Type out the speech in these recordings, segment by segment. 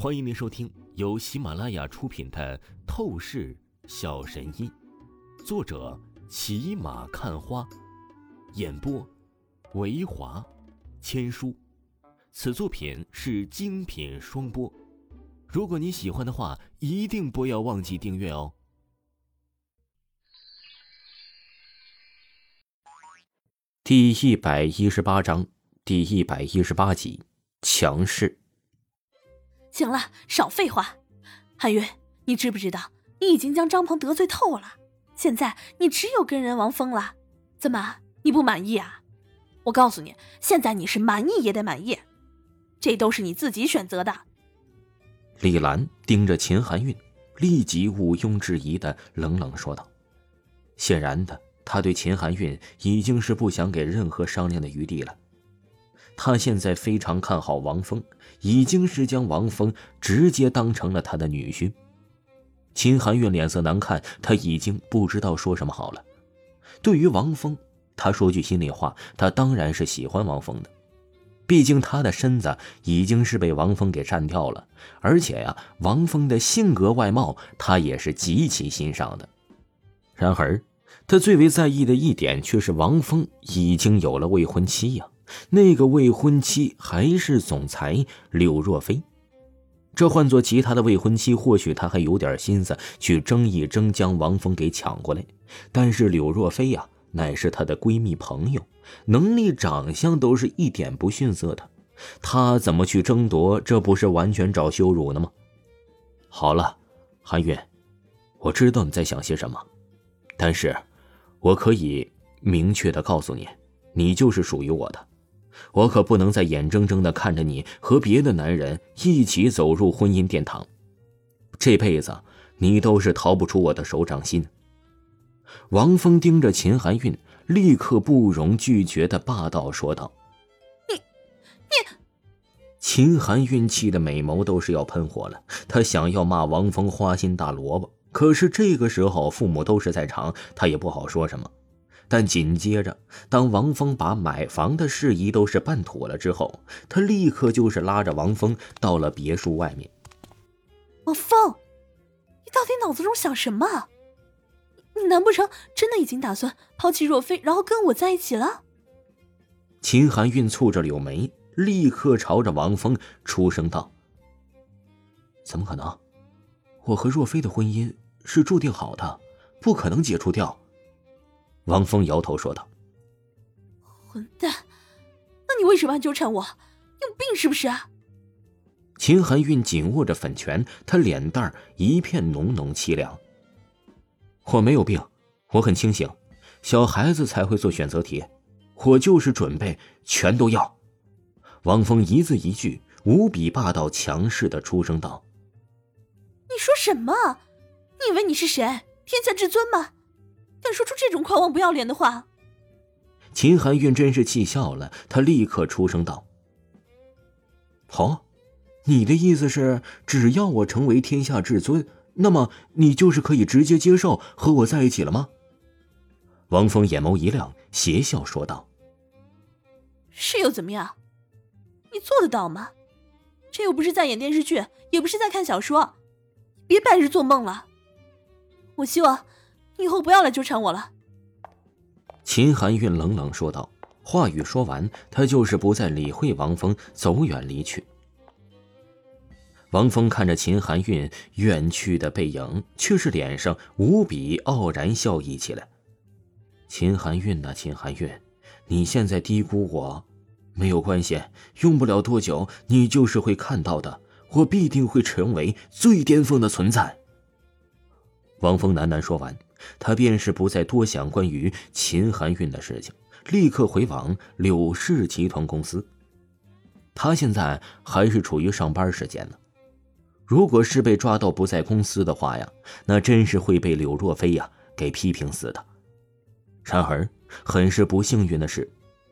欢迎您收听由喜马拉雅出品的《透视小神医》，作者骑马看花，演播维华千书。此作品是精品双播。如果你喜欢的话，一定不要忘记订阅哦。第一百一十八章，第一百一十八集，强势。行了，少废话。韩云，你知不知道，你已经将张鹏得罪透了？现在你只有跟人王峰了。怎么，你不满意啊？我告诉你，现在你是满意也得满意，这都是你自己选择的。李兰盯着秦含韵，立即毋庸置疑的冷冷说道：“显然的，他对秦含韵已经是不想给任何商量的余地了。他现在非常看好王峰，已经是将王峰直接当成了他的女婿。”秦含韵脸色难看，他已经不知道说什么好了。对于王峰，他说句心里话，他当然是喜欢王峰的。毕竟他的身子已经是被王峰给占掉了，而且呀，王峰的性格外貌他也是极其欣赏的。然而，他最为在意的一点却是王峰已经有了未婚妻呀，那个未婚妻还是总裁柳若飞。这换做其他的未婚妻，或许他还有点心思去争一争，将王峰给抢过来。但是柳若飞呀，乃是她的闺蜜朋友。能力、长相都是一点不逊色的，他怎么去争夺？这不是完全找羞辱呢吗？好了，韩云，我知道你在想些什么，但是，我可以明确的告诉你，你就是属于我的，我可不能再眼睁睁的看着你和别的男人一起走入婚姻殿堂，这辈子你都是逃不出我的手掌心。王峰盯着秦含韵。立刻不容拒绝的霸道说道：“你，你！”秦寒韵气的美眸都是要喷火了。她想要骂王峰花心大萝卜，可是这个时候父母都是在场，她也不好说什么。但紧接着，当王峰把买房的事宜都是办妥了之后，他立刻就是拉着王峰到了别墅外面。王峰，你到底脑子中想什么？难不成真的已经打算抛弃若飞，然后跟我在一起了？秦寒韵蹙着柳眉，立刻朝着王峰出声道：“怎么可能？我和若飞的婚姻是注定好的，不可能解除掉。”王峰摇头说道：“混蛋，那你为什么要纠缠我？有病是不是？”秦寒韵紧握着粉拳，他脸蛋一片浓浓凄凉。我没有病，我很清醒，小孩子才会做选择题，我就是准备全都要。王峰一字一句，无比霸道强势的出声道：“你说什么？你以为你是谁？天下至尊吗？敢说出这种狂妄不要脸的话？”秦含韵真是气笑了，她立刻出声道：“好，你的意思是，只要我成为天下至尊？”那么你就是可以直接接受和我在一起了吗？王峰眼眸一亮，邪笑说道：“是又怎么样？你做得到吗？这又不是在演电视剧，也不是在看小说，别白日做梦了。我希望你以后不要来纠缠我了。”秦含韵冷冷说道。话语说完，他就是不再理会王峰，走远离去。王峰看着秦含韵远去的背影，却是脸上无比傲然笑意起来。秦含韵呐，秦含韵，你现在低估我，没有关系，用不了多久，你就是会看到的，我必定会成为最巅峰的存在。王峰喃喃说完，他便是不再多想关于秦含韵的事情，立刻回往柳氏集团公司。他现在还是处于上班时间呢。如果是被抓到不在公司的话呀，那真是会被柳若飞呀给批评死的。然而，很是不幸运的是，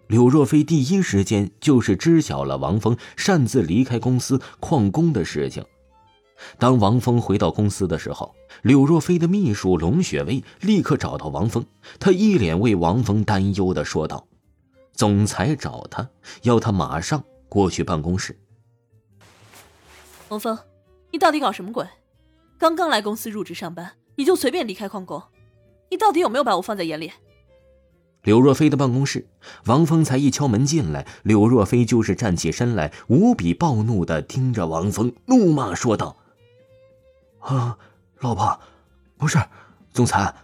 柳若飞第一时间就是知晓了王峰擅自离开公司旷工的事情。当王峰回到公司的时候，柳若飞的秘书龙雪薇立刻找到王峰，他一脸为王峰担忧的说道：“总裁找他，要他马上过去办公室。”王峰。你到底搞什么鬼？刚刚来公司入职上班，你就随便离开矿工？你到底有没有把我放在眼里？柳若飞的办公室，王峰才一敲门进来，柳若飞就是站起身来，无比暴怒的盯着王峰，怒骂说道：“啊，老婆，不是，总裁，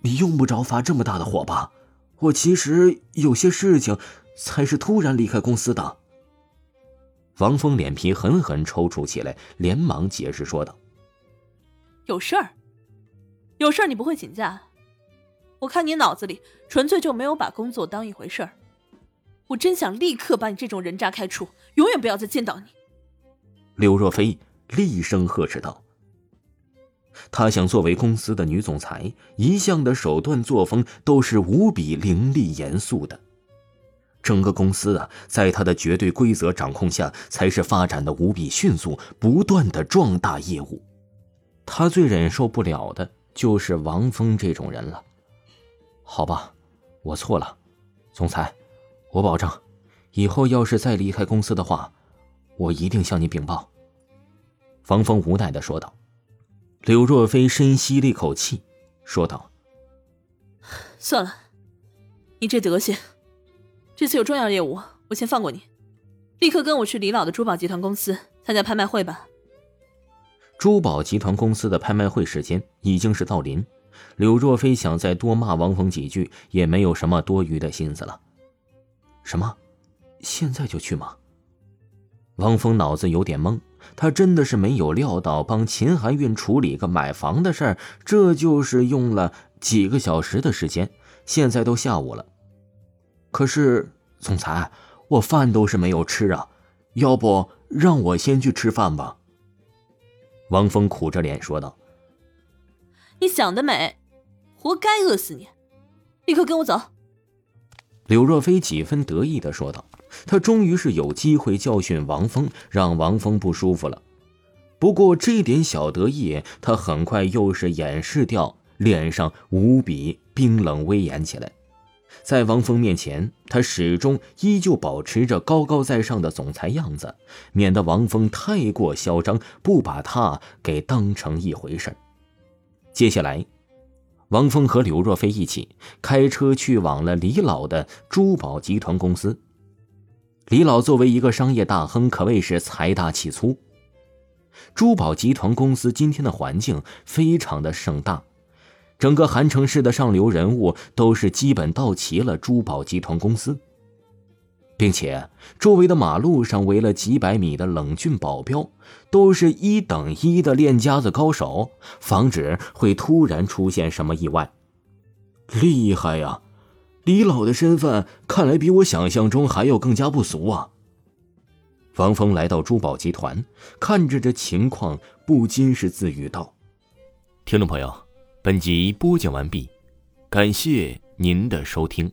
你用不着发这么大的火吧？我其实有些事情，才是突然离开公司的。”王峰脸皮狠狠抽搐起来，连忙解释说道：“有事儿，有事儿，你不会请假？我看你脑子里纯粹就没有把工作当一回事儿。我真想立刻把你这种人渣开除，永远不要再见到你。”刘若飞厉声呵斥道：“她想作为公司的女总裁，一向的手段作风都是无比凌厉严肃的。”整个公司啊，在他的绝对规则掌控下，才是发展的无比迅速，不断的壮大业务。他最忍受不了的就是王峰这种人了。好吧，我错了，总裁，我保证，以后要是再离开公司的话，我一定向你禀报。王峰无奈的说道。柳若飞深吸了一口气，说道：“算了，你这德行。”这次有重要业务，我先放过你。立刻跟我去李老的珠宝集团公司参加拍卖会吧。珠宝集团公司的拍卖会时间已经是到临，柳若飞想再多骂王峰几句，也没有什么多余的心思了。什么？现在就去吗？王峰脑子有点懵，他真的是没有料到帮秦含韵处理个买房的事儿，这就是用了几个小时的时间，现在都下午了。可是，总裁，我饭都是没有吃啊，要不让我先去吃饭吧？王峰苦着脸说道。你想得美，活该饿死你！立刻跟我走。柳若飞几分得意的说道。他终于是有机会教训王峰，让王峰不舒服了。不过这点小得意，他很快又是掩饰掉，脸上无比冰冷威严起来。在王峰面前，他始终依旧保持着高高在上的总裁样子，免得王峰太过嚣张，不把他给当成一回事接下来，王峰和柳若飞一起开车去往了李老的珠宝集团公司。李老作为一个商业大亨，可谓是财大气粗。珠宝集团公司今天的环境非常的盛大。整个韩城市的上流人物都是基本到齐了珠宝集团公司，并且周围的马路上围了几百米的冷峻保镖，都是一等一的练家子高手，防止会突然出现什么意外。厉害呀！李老的身份看来比我想象中还要更加不俗啊！王峰来到珠宝集团，看着这情况，不禁是自语道：“听众朋友。”本集播讲完毕，感谢您的收听。